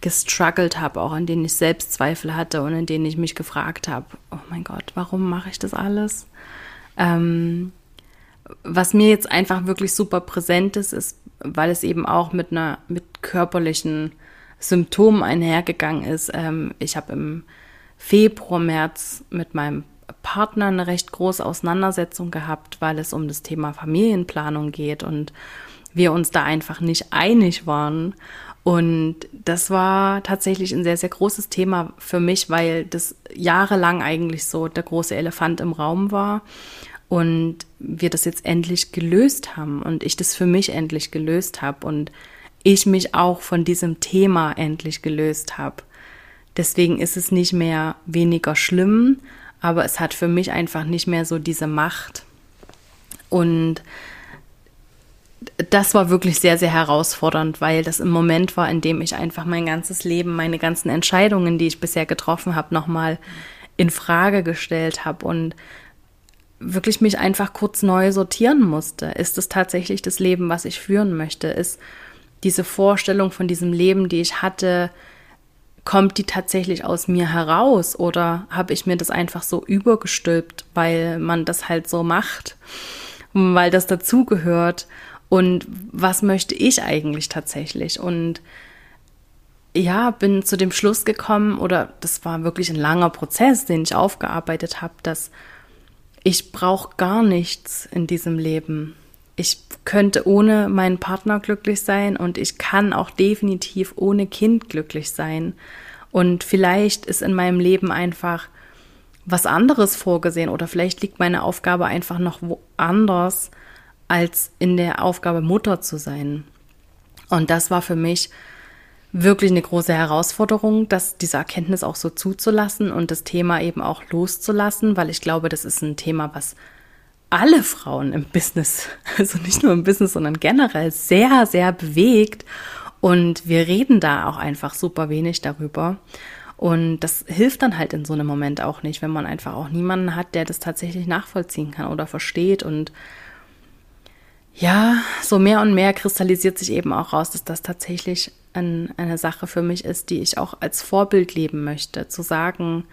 gestruggelt habe, auch in denen ich Selbstzweifel hatte und in denen ich mich gefragt habe, oh mein Gott, warum mache ich das alles? Ähm, was mir jetzt einfach wirklich super präsent ist, ist, weil es eben auch mit einer, mit körperlichen Symptomen einhergegangen ist. Ähm, ich habe im Februar, März mit meinem Partner eine recht große Auseinandersetzung gehabt, weil es um das Thema Familienplanung geht und wir uns da einfach nicht einig waren. Und das war tatsächlich ein sehr, sehr großes Thema für mich, weil das jahrelang eigentlich so der große Elefant im Raum war und wir das jetzt endlich gelöst haben und ich das für mich endlich gelöst habe und ich mich auch von diesem Thema endlich gelöst habe. Deswegen ist es nicht mehr weniger schlimm, aber es hat für mich einfach nicht mehr so diese Macht. Und das war wirklich sehr, sehr herausfordernd, weil das im Moment war, in dem ich einfach mein ganzes Leben, meine ganzen Entscheidungen, die ich bisher getroffen habe, nochmal in Frage gestellt habe und wirklich mich einfach kurz neu sortieren musste. Ist es tatsächlich das Leben, was ich führen möchte? Ist diese Vorstellung von diesem Leben, die ich hatte, kommt die tatsächlich aus mir heraus oder habe ich mir das einfach so übergestülpt, weil man das halt so macht, weil das dazugehört? Und was möchte ich eigentlich tatsächlich? Und ja, bin zu dem Schluss gekommen oder das war wirklich ein langer Prozess, den ich aufgearbeitet habe, dass ich brauche gar nichts in diesem Lem ich könnte ohne meinen Partner glücklich sein und ich kann auch definitiv ohne Kind glücklich sein. Und vielleicht ist in meinem Leben einfach was anderes vorgesehen oder vielleicht liegt meine Aufgabe einfach noch woanders, als in der Aufgabe Mutter zu sein. Und das war für mich wirklich eine große Herausforderung, das, diese Erkenntnis auch so zuzulassen und das Thema eben auch loszulassen, weil ich glaube, das ist ein Thema, was alle Frauen im Business, also nicht nur im Business, sondern generell sehr, sehr bewegt. Und wir reden da auch einfach super wenig darüber. Und das hilft dann halt in so einem Moment auch nicht, wenn man einfach auch niemanden hat, der das tatsächlich nachvollziehen kann oder versteht. Und ja, so mehr und mehr kristallisiert sich eben auch raus, dass das tatsächlich ein, eine Sache für mich ist, die ich auch als Vorbild leben möchte. Zu sagen,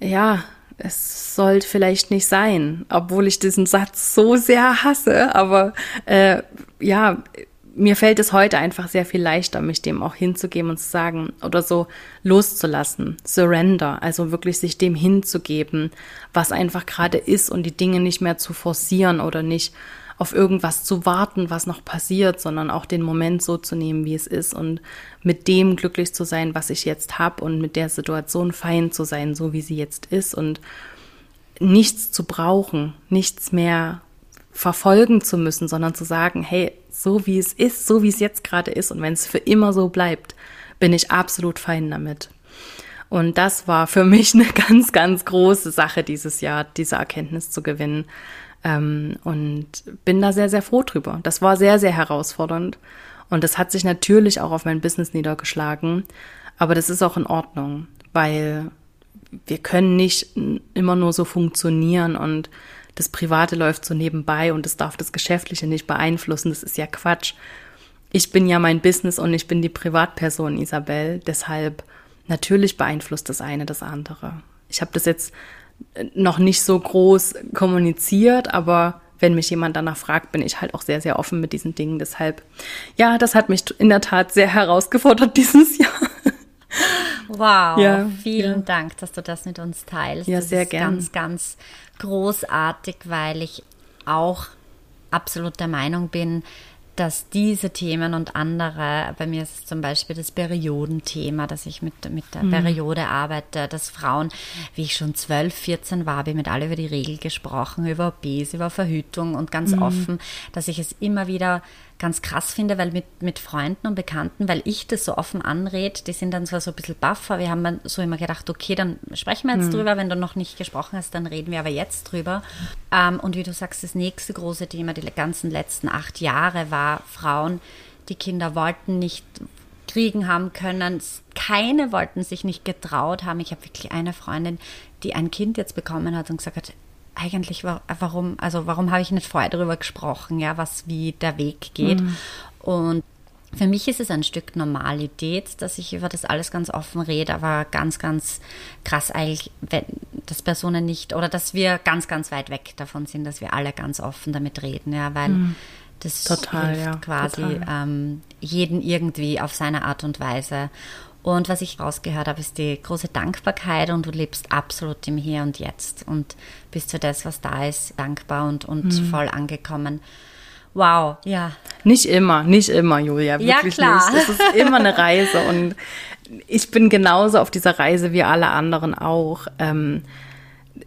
ja, es sollte vielleicht nicht sein, obwohl ich diesen Satz so sehr hasse, aber äh, ja, mir fällt es heute einfach sehr viel leichter, mich dem auch hinzugeben und zu sagen oder so loszulassen, surrender, also wirklich sich dem hinzugeben, was einfach gerade ist und die Dinge nicht mehr zu forcieren oder nicht auf irgendwas zu warten, was noch passiert, sondern auch den Moment so zu nehmen, wie es ist und mit dem glücklich zu sein, was ich jetzt habe und mit der Situation fein zu sein, so wie sie jetzt ist und nichts zu brauchen, nichts mehr verfolgen zu müssen, sondern zu sagen, hey, so wie es ist, so wie es jetzt gerade ist und wenn es für immer so bleibt, bin ich absolut fein damit. Und das war für mich eine ganz, ganz große Sache dieses Jahr, diese Erkenntnis zu gewinnen, ähm, und bin da sehr, sehr froh drüber. Das war sehr, sehr herausfordernd. Und das hat sich natürlich auch auf mein Business niedergeschlagen. Aber das ist auch in Ordnung, weil wir können nicht immer nur so funktionieren und das Private läuft so nebenbei und das darf das Geschäftliche nicht beeinflussen. Das ist ja Quatsch. Ich bin ja mein Business und ich bin die Privatperson Isabel. Deshalb natürlich beeinflusst das eine das andere. Ich habe das jetzt noch nicht so groß kommuniziert, aber wenn mich jemand danach fragt, bin ich halt auch sehr, sehr offen mit diesen Dingen. Deshalb, ja, das hat mich in der Tat sehr herausgefordert dieses Jahr. Wow, ja, vielen ja. Dank, dass du das mit uns teilst. Ja, das sehr ist gern. Ganz, ganz großartig, weil ich auch absolut der Meinung bin, dass diese Themen und andere, bei mir ist es zum Beispiel das Periodenthema, dass ich mit, mit der mhm. Periode arbeite, dass Frauen, wie ich schon 12, 14 war, habe ich mit alle über die Regel gesprochen, über OBs, über Verhütung und ganz mhm. offen, dass ich es immer wieder ganz krass finde, weil mit, mit Freunden und Bekannten, weil ich das so offen anrede, die sind dann zwar so ein bisschen buffer, wir haben dann so immer gedacht, okay, dann sprechen wir jetzt mhm. drüber, wenn du noch nicht gesprochen hast, dann reden wir aber jetzt drüber. Ähm, und wie du sagst, das nächste große Thema, die ganzen letzten acht Jahre war Frauen, die Kinder wollten nicht kriegen haben können. Keine wollten sich nicht getraut haben. Ich habe wirklich eine Freundin, die ein Kind jetzt bekommen hat und gesagt hat, eigentlich, warum, also warum habe ich nicht vorher darüber gesprochen, ja, was wie der Weg geht. Mhm. Und für mich ist es ein Stück Normalität, dass ich über das alles ganz offen rede, aber ganz, ganz krass eigentlich, wenn, dass Personen nicht oder dass wir ganz, ganz weit weg davon sind, dass wir alle ganz offen damit reden, ja, weil mhm. das total, hilft ja, quasi ähm, jeden irgendwie auf seine Art und Weise. Und was ich rausgehört habe, ist die große Dankbarkeit und du lebst absolut im Hier und Jetzt und bist für das, was da ist, dankbar und, und mhm. voll angekommen. Wow, ja. Nicht immer, nicht immer, Julia, wirklich ja, klar. nicht. Es ist immer eine Reise und ich bin genauso auf dieser Reise wie alle anderen auch. Ähm,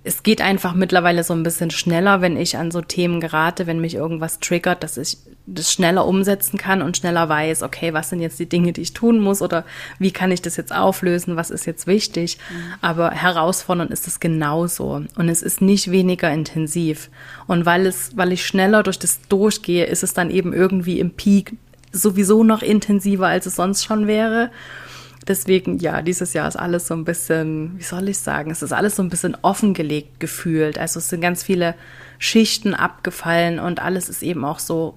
es geht einfach mittlerweile so ein bisschen schneller, wenn ich an so Themen gerate, wenn mich irgendwas triggert, dass ich das schneller umsetzen kann und schneller weiß, okay, was sind jetzt die Dinge, die ich tun muss oder wie kann ich das jetzt auflösen, was ist jetzt wichtig. Mhm. Aber herausfordernd ist es genauso und es ist nicht weniger intensiv. Und weil es, weil ich schneller durch das durchgehe, ist es dann eben irgendwie im Peak sowieso noch intensiver, als es sonst schon wäre. Deswegen, ja, dieses Jahr ist alles so ein bisschen, wie soll ich sagen, es ist alles so ein bisschen offengelegt gefühlt. Also es sind ganz viele Schichten abgefallen und alles ist eben auch so,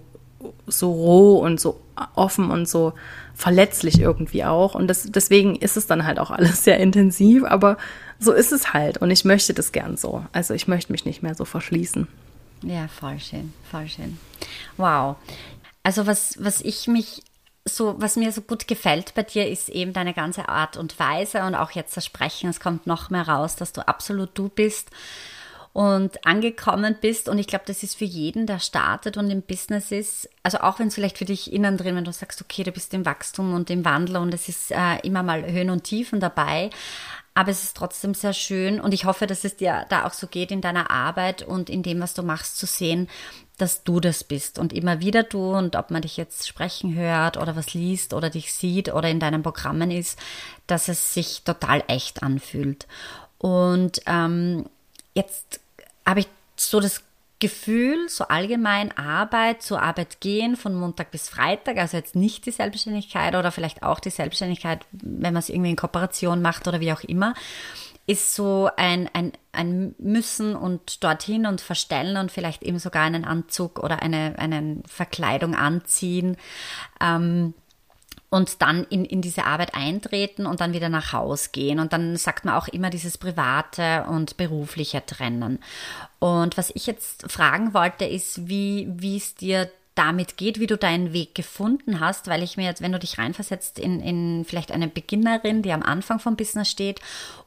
so roh und so offen und so verletzlich irgendwie auch. Und das, deswegen ist es dann halt auch alles sehr intensiv, aber so ist es halt. Und ich möchte das gern so. Also ich möchte mich nicht mehr so verschließen. Ja, voll schön, voll schön. Wow. Also was, was ich mich so, was mir so gut gefällt bei dir, ist eben deine ganze Art und Weise und auch jetzt das Sprechen. Es kommt noch mehr raus, dass du absolut du bist und angekommen bist. Und ich glaube, das ist für jeden, der startet und im Business ist, also auch wenn es vielleicht für dich innen drin, wenn du sagst, okay, du bist im Wachstum und im Wandel und es ist äh, immer mal Höhen und Tiefen dabei. Aber es ist trotzdem sehr schön und ich hoffe, dass es dir da auch so geht in deiner Arbeit und in dem, was du machst, zu sehen, dass du das bist und immer wieder du und ob man dich jetzt sprechen hört oder was liest oder dich sieht oder in deinen Programmen ist, dass es sich total echt anfühlt. Und ähm, jetzt habe ich so das Gefühl, so allgemein Arbeit, zur Arbeit gehen von Montag bis Freitag, also jetzt nicht die Selbstständigkeit oder vielleicht auch die Selbstständigkeit, wenn man es irgendwie in Kooperation macht oder wie auch immer, ist so ein, ein, ein Müssen und dorthin und verstellen und vielleicht eben sogar einen Anzug oder eine, eine Verkleidung anziehen. Ähm, und dann in, in diese Arbeit eintreten und dann wieder nach Haus gehen. Und dann sagt man auch immer dieses private und berufliche trennen. Und was ich jetzt fragen wollte, ist, wie, wie es dir damit geht, wie du deinen Weg gefunden hast, weil ich mir jetzt, wenn du dich reinversetzt in, in vielleicht eine Beginnerin, die am Anfang vom Business steht,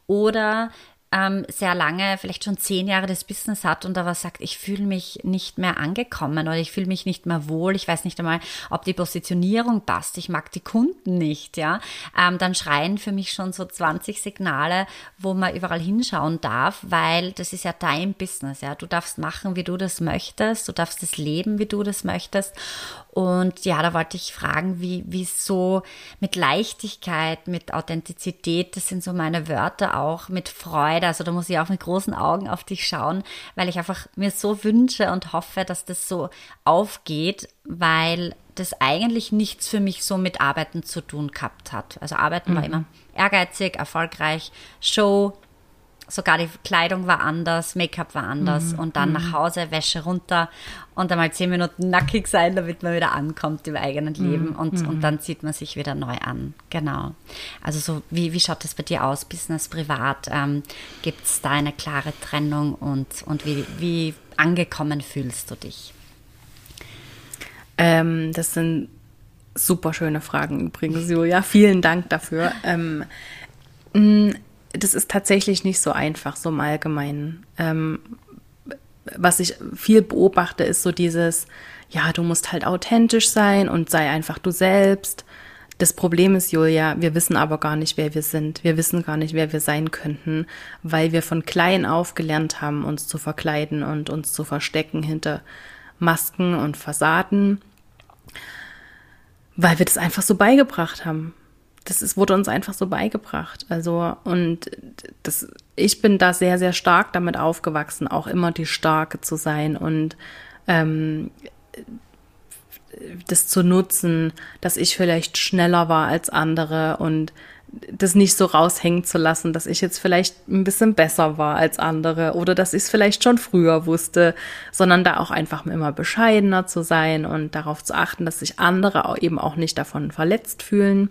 oder ähm, sehr lange, vielleicht schon zehn Jahre das Business hat und aber sagt, ich fühle mich nicht mehr angekommen oder ich fühle mich nicht mehr wohl, ich weiß nicht einmal, ob die Positionierung passt, ich mag die Kunden nicht, ja, ähm, dann schreien für mich schon so 20 Signale, wo man überall hinschauen darf, weil das ist ja dein Business, ja, du darfst machen, wie du das möchtest, du darfst es leben, wie du das möchtest und ja, da wollte ich fragen, wie, wie so mit Leichtigkeit, mit Authentizität, das sind so meine Wörter auch, mit Freude. Also da muss ich auch mit großen Augen auf dich schauen, weil ich einfach mir so wünsche und hoffe, dass das so aufgeht, weil das eigentlich nichts für mich so mit Arbeiten zu tun gehabt hat. Also Arbeiten mhm. war immer ehrgeizig, erfolgreich, Show, sogar die Kleidung war anders, Make-up war anders mhm. und dann nach mhm. Hause, Wäsche runter und einmal zehn Minuten nackig sein, damit man wieder ankommt im eigenen mhm. Leben und, mhm. und dann zieht man sich wieder neu an. Genau. Also so, wie, wie schaut das bei dir aus, Business, Privat? Ähm, Gibt es da eine klare Trennung und, und wie, wie angekommen fühlst du dich? Ähm, das sind super schöne Fragen übrigens, Julia. Vielen Dank dafür. Ähm, das ist tatsächlich nicht so einfach, so im Allgemeinen. Ähm, was ich viel beobachte, ist so dieses, ja, du musst halt authentisch sein und sei einfach du selbst. Das Problem ist, Julia, wir wissen aber gar nicht, wer wir sind. Wir wissen gar nicht, wer wir sein könnten, weil wir von klein auf gelernt haben, uns zu verkleiden und uns zu verstecken hinter Masken und Fassaden, weil wir das einfach so beigebracht haben das ist, wurde uns einfach so beigebracht. Also, und das, ich bin da sehr, sehr stark damit aufgewachsen, auch immer die Starke zu sein und ähm, das zu nutzen, dass ich vielleicht schneller war als andere und das nicht so raushängen zu lassen, dass ich jetzt vielleicht ein bisschen besser war als andere oder dass ich es vielleicht schon früher wusste, sondern da auch einfach immer bescheidener zu sein und darauf zu achten, dass sich andere eben auch nicht davon verletzt fühlen.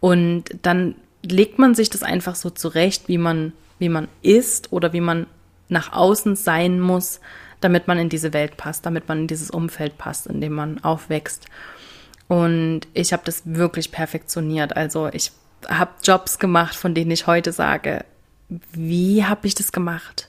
Und dann legt man sich das einfach so zurecht, wie man, wie man ist oder wie man nach außen sein muss, damit man in diese Welt passt, damit man in dieses Umfeld passt, in dem man aufwächst. Und ich habe das wirklich perfektioniert. Also ich habe Jobs gemacht, von denen ich heute sage, wie habe ich das gemacht?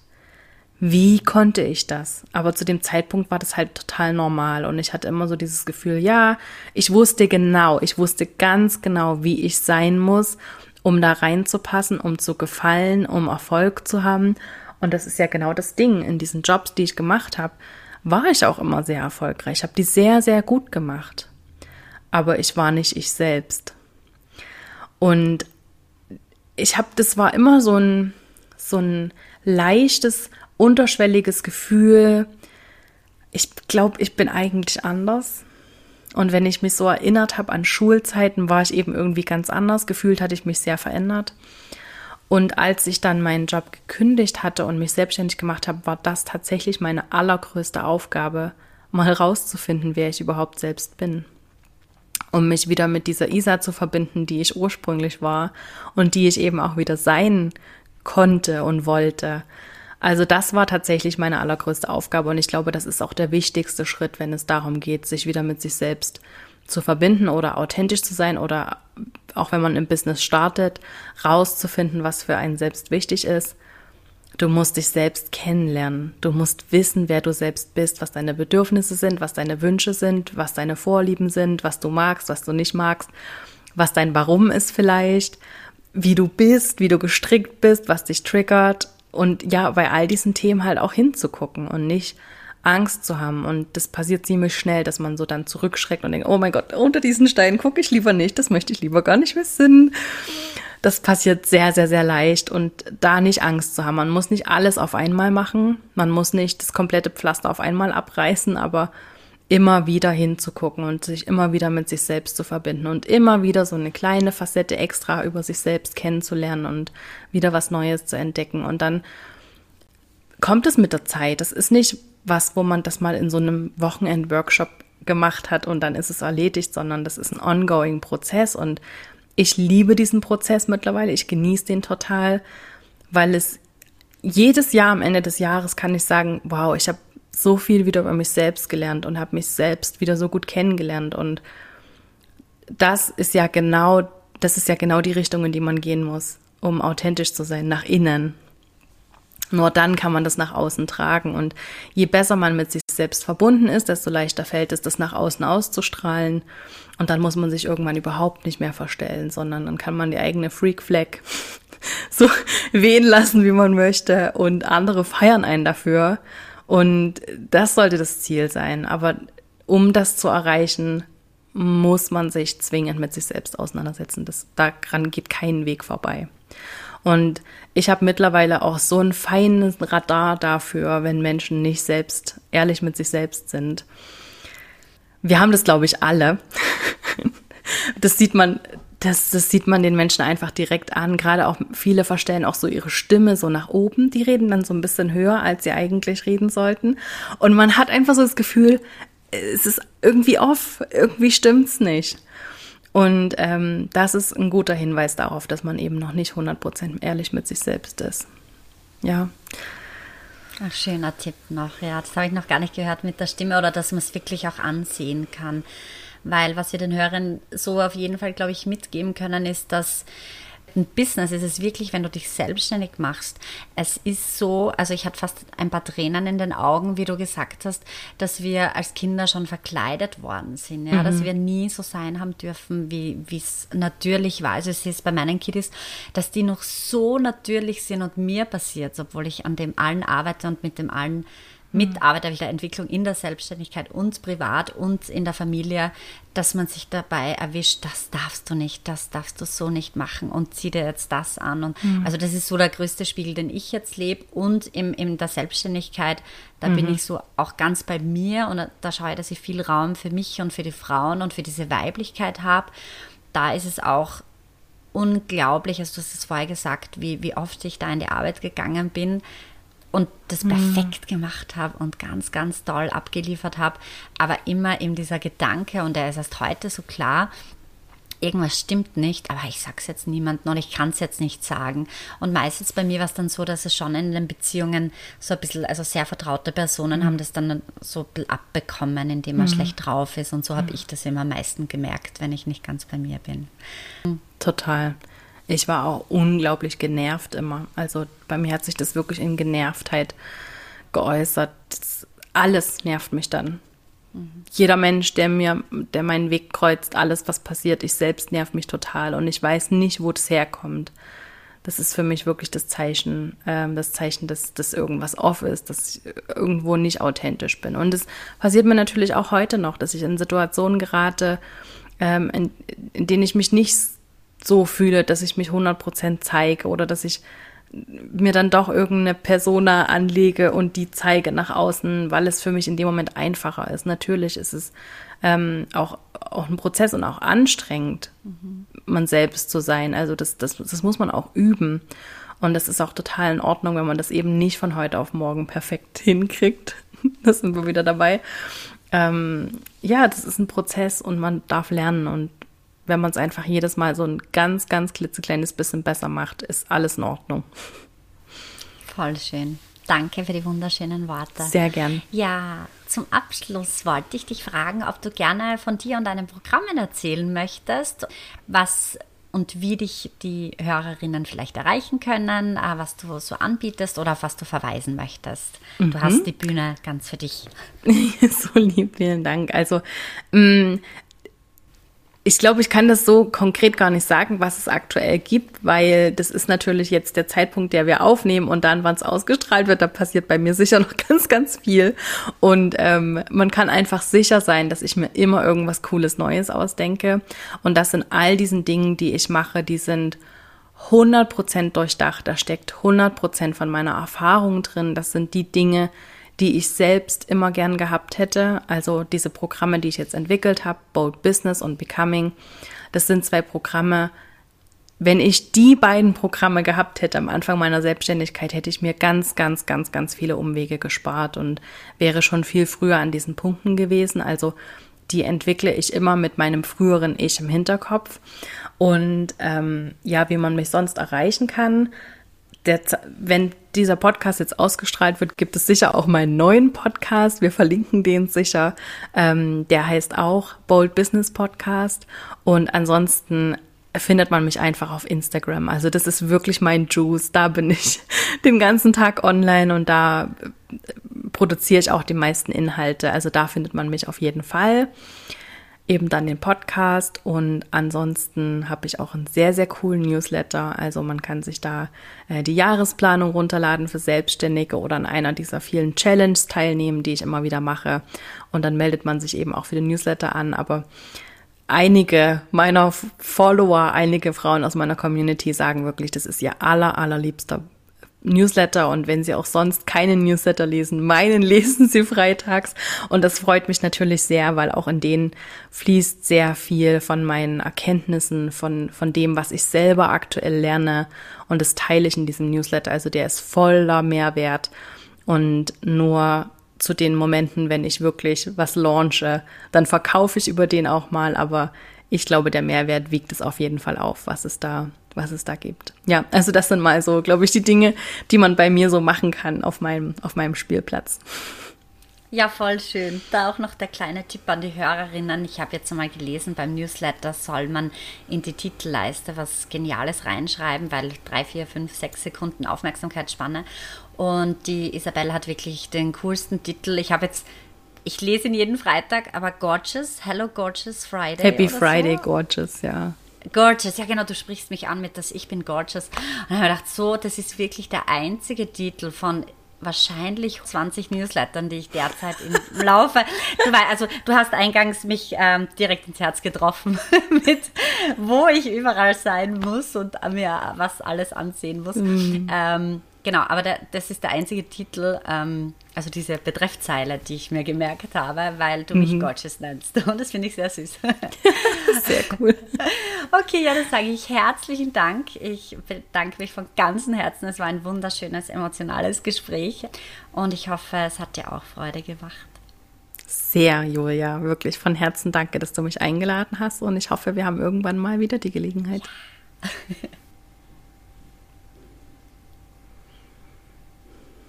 Wie konnte ich das? Aber zu dem Zeitpunkt war das halt total normal und ich hatte immer so dieses Gefühl, ja, ich wusste genau, ich wusste ganz genau, wie ich sein muss, um da reinzupassen, um zu gefallen, um Erfolg zu haben. Und das ist ja genau das Ding. In diesen Jobs, die ich gemacht habe, war ich auch immer sehr erfolgreich. Ich habe die sehr, sehr gut gemacht. Aber ich war nicht ich selbst. Und ich habe, das war immer so ein, so ein leichtes unterschwelliges Gefühl, ich glaube, ich bin eigentlich anders. Und wenn ich mich so erinnert habe an Schulzeiten, war ich eben irgendwie ganz anders. Gefühlt hatte ich mich sehr verändert. Und als ich dann meinen Job gekündigt hatte und mich selbstständig gemacht habe, war das tatsächlich meine allergrößte Aufgabe, mal rauszufinden, wer ich überhaupt selbst bin. Um mich wieder mit dieser Isa zu verbinden, die ich ursprünglich war und die ich eben auch wieder sein konnte und wollte. Also das war tatsächlich meine allergrößte Aufgabe und ich glaube, das ist auch der wichtigste Schritt, wenn es darum geht, sich wieder mit sich selbst zu verbinden oder authentisch zu sein oder auch wenn man im Business startet, rauszufinden, was für einen selbst wichtig ist. Du musst dich selbst kennenlernen. Du musst wissen, wer du selbst bist, was deine Bedürfnisse sind, was deine Wünsche sind, was deine Vorlieben sind, was du magst, was du nicht magst, was dein Warum ist vielleicht, wie du bist, wie du gestrickt bist, was dich triggert und ja, bei all diesen Themen halt auch hinzugucken und nicht Angst zu haben. Und das passiert ziemlich schnell, dass man so dann zurückschreckt und denkt, oh mein Gott, unter diesen Stein gucke ich lieber nicht, das möchte ich lieber gar nicht wissen. Das passiert sehr, sehr, sehr leicht und da nicht Angst zu haben. Man muss nicht alles auf einmal machen. Man muss nicht das komplette Pflaster auf einmal abreißen, aber immer wieder hinzugucken und sich immer wieder mit sich selbst zu verbinden und immer wieder so eine kleine Facette extra über sich selbst kennenzulernen und wieder was Neues zu entdecken. Und dann kommt es mit der Zeit. Das ist nicht was, wo man das mal in so einem Wochenend-Workshop gemacht hat und dann ist es erledigt, sondern das ist ein ongoing Prozess und ich liebe diesen Prozess mittlerweile. Ich genieße den total, weil es jedes Jahr am Ende des Jahres kann ich sagen, wow, ich habe so viel wieder über mich selbst gelernt und habe mich selbst wieder so gut kennengelernt und das ist ja genau, das ist ja genau die Richtung, in die man gehen muss, um authentisch zu sein, nach innen. Nur dann kann man das nach außen tragen. Und je besser man mit sich selbst verbunden ist, desto leichter fällt es, das nach außen auszustrahlen. Und dann muss man sich irgendwann überhaupt nicht mehr verstellen, sondern dann kann man die eigene Freak Flag so wehen lassen, wie man möchte. Und andere feiern einen dafür. Und das sollte das Ziel sein. Aber um das zu erreichen, muss man sich zwingend mit sich selbst auseinandersetzen. Das, daran geht kein Weg vorbei. Und ich habe mittlerweile auch so ein feines Radar dafür, wenn Menschen nicht selbst ehrlich mit sich selbst sind. Wir haben das, glaube ich, alle. Das sieht man, das, das sieht man den Menschen einfach direkt an. Gerade auch viele verstellen auch so ihre Stimme so nach oben. Die reden dann so ein bisschen höher, als sie eigentlich reden sollten. Und man hat einfach so das Gefühl, es ist irgendwie off, irgendwie stimmt's nicht. Und ähm, das ist ein guter Hinweis darauf, dass man eben noch nicht 100% ehrlich mit sich selbst ist. Ja. Ach, schöner Tipp noch, ja. Das habe ich noch gar nicht gehört mit der Stimme oder dass man es wirklich auch ansehen kann. Weil was wir den Hörern so auf jeden Fall, glaube ich, mitgeben können, ist, dass ein Business ist es wirklich, wenn du dich selbstständig machst. Es ist so, also ich hatte fast ein paar Tränen in den Augen, wie du gesagt hast, dass wir als Kinder schon verkleidet worden sind, ja, mhm. dass wir nie so sein haben dürfen, wie es natürlich war. Also es ist bei meinen Kiddies, dass die noch so natürlich sind und mir passiert, obwohl ich an dem allen arbeite und mit dem allen mitarbeite ich der Entwicklung in der Selbstständigkeit und privat und in der Familie, dass man sich dabei erwischt, das darfst du nicht, das darfst du so nicht machen und zieh dir jetzt das an. Und mhm. also das ist so der größte Spiegel, den ich jetzt lebe und im, in der Selbstständigkeit, da mhm. bin ich so auch ganz bei mir und da schaue ich, dass ich viel Raum für mich und für die Frauen und für diese Weiblichkeit habe. Da ist es auch unglaublich, also du hast es vorher gesagt, wie, wie oft ich da in die Arbeit gegangen bin, und das mhm. perfekt gemacht habe und ganz, ganz toll abgeliefert habe. Aber immer eben dieser Gedanke, und der ist erst heute so klar, irgendwas stimmt nicht, aber ich sage es jetzt niemandem und ich kann es jetzt nicht sagen. Und meistens bei mir war es dann so, dass es schon in den Beziehungen so ein bisschen, also sehr vertraute Personen mhm. haben das dann so abbekommen, indem man mhm. schlecht drauf ist. Und so habe mhm. ich das immer am meisten gemerkt, wenn ich nicht ganz bei mir bin. Total. Ich war auch unglaublich genervt immer. Also bei mir hat sich das wirklich in Genervtheit geäußert. Das, alles nervt mich dann. Jeder Mensch, der mir, der meinen Weg kreuzt, alles, was passiert, ich selbst nervt mich total und ich weiß nicht, wo das herkommt. Das ist für mich wirklich das Zeichen, äh, das Zeichen, dass, dass irgendwas off ist, dass ich irgendwo nicht authentisch bin. Und es passiert mir natürlich auch heute noch, dass ich in Situationen gerate, ähm, in, in denen ich mich nicht so fühle, dass ich mich 100% zeige oder dass ich mir dann doch irgendeine Persona anlege und die zeige nach außen, weil es für mich in dem Moment einfacher ist. Natürlich ist es ähm, auch, auch ein Prozess und auch anstrengend, mhm. man selbst zu sein. Also das, das, das muss man auch üben. Und das ist auch total in Ordnung, wenn man das eben nicht von heute auf morgen perfekt hinkriegt. das sind wir wieder dabei. Ähm, ja, das ist ein Prozess und man darf lernen und wenn man es einfach jedes Mal so ein ganz, ganz klitzekleines bisschen besser macht, ist alles in Ordnung. Voll schön. Danke für die wunderschönen Worte. Sehr gern. Ja, zum Abschluss wollte ich dich fragen, ob du gerne von dir und deinen Programmen erzählen möchtest, was und wie dich die Hörerinnen vielleicht erreichen können, äh, was du so anbietest oder auf was du verweisen möchtest. Mhm. Du hast die Bühne ganz für dich. so lieb, vielen Dank. Also, mh, mm, ich glaube, ich kann das so konkret gar nicht sagen, was es aktuell gibt, weil das ist natürlich jetzt der Zeitpunkt, der wir aufnehmen und dann, wann es ausgestrahlt wird, da passiert bei mir sicher noch ganz, ganz viel. Und ähm, man kann einfach sicher sein, dass ich mir immer irgendwas Cooles Neues ausdenke. Und das sind all diesen Dingen, die ich mache, die sind 100% durchdacht. Da steckt 100% von meiner Erfahrung drin. Das sind die Dinge, die ich selbst immer gern gehabt hätte. Also diese Programme, die ich jetzt entwickelt habe, Bold Business und Becoming, das sind zwei Programme. Wenn ich die beiden Programme gehabt hätte am Anfang meiner Selbstständigkeit, hätte ich mir ganz, ganz, ganz, ganz viele Umwege gespart und wäre schon viel früher an diesen Punkten gewesen. Also die entwickle ich immer mit meinem früheren Ich im Hinterkopf. Und ähm, ja, wie man mich sonst erreichen kann, der, wenn dieser Podcast jetzt ausgestrahlt wird, gibt es sicher auch meinen neuen Podcast. Wir verlinken den sicher. Ähm, der heißt auch Bold Business Podcast. Und ansonsten findet man mich einfach auf Instagram. Also das ist wirklich mein Juice. Da bin ich den ganzen Tag online und da äh, produziere ich auch die meisten Inhalte. Also da findet man mich auf jeden Fall eben dann den Podcast und ansonsten habe ich auch einen sehr, sehr coolen Newsletter. Also man kann sich da äh, die Jahresplanung runterladen für Selbstständige oder an einer dieser vielen Challenges teilnehmen, die ich immer wieder mache. Und dann meldet man sich eben auch für den Newsletter an. Aber einige meiner Follower, einige Frauen aus meiner Community sagen wirklich, das ist ihr aller, allerliebster Newsletter und wenn Sie auch sonst keinen Newsletter lesen, meinen lesen Sie freitags. Und das freut mich natürlich sehr, weil auch in denen fließt sehr viel von meinen Erkenntnissen, von, von dem, was ich selber aktuell lerne und das teile ich in diesem Newsletter, also der ist voller Mehrwert und nur zu den Momenten, wenn ich wirklich was launche, dann verkaufe ich über den auch mal, aber ich glaube, der Mehrwert wiegt es auf jeden Fall auf, was es da was es da gibt. Ja, also das sind mal so, glaube ich, die Dinge, die man bei mir so machen kann auf meinem, auf meinem Spielplatz. Ja, voll schön. Da auch noch der kleine Tipp an die Hörerinnen. Ich habe jetzt einmal gelesen, beim Newsletter soll man in die Titelleiste was Geniales reinschreiben, weil drei, vier, fünf, sechs Sekunden Aufmerksamkeitsspanne. Und die Isabelle hat wirklich den coolsten Titel. Ich habe jetzt ich lese ihn jeden Freitag, aber Gorgeous, Hello Gorgeous Friday. Happy Friday, so. Gorgeous, ja. Gorgeous, ja genau, du sprichst mich an mit das Ich bin Gorgeous. Und dann habe ich gedacht, so, das ist wirklich der einzige Titel von wahrscheinlich 20 Newslettern, die ich derzeit im Laufe. Du, also du hast eingangs mich ähm, direkt ins Herz getroffen mit, wo ich überall sein muss und mir was alles ansehen muss. Mhm. Ähm, Genau, aber der, das ist der einzige Titel, ähm, also diese Betreffzeile, die ich mir gemerkt habe, weil du mich mhm. Gorgeous nennst. Und das finde ich sehr süß. sehr cool. Okay, ja, dann sage ich herzlichen Dank. Ich bedanke mich von ganzem Herzen. Es war ein wunderschönes, emotionales Gespräch. Und ich hoffe, es hat dir auch Freude gemacht. Sehr, Julia. Wirklich von Herzen danke, dass du mich eingeladen hast. Und ich hoffe, wir haben irgendwann mal wieder die Gelegenheit. Ja.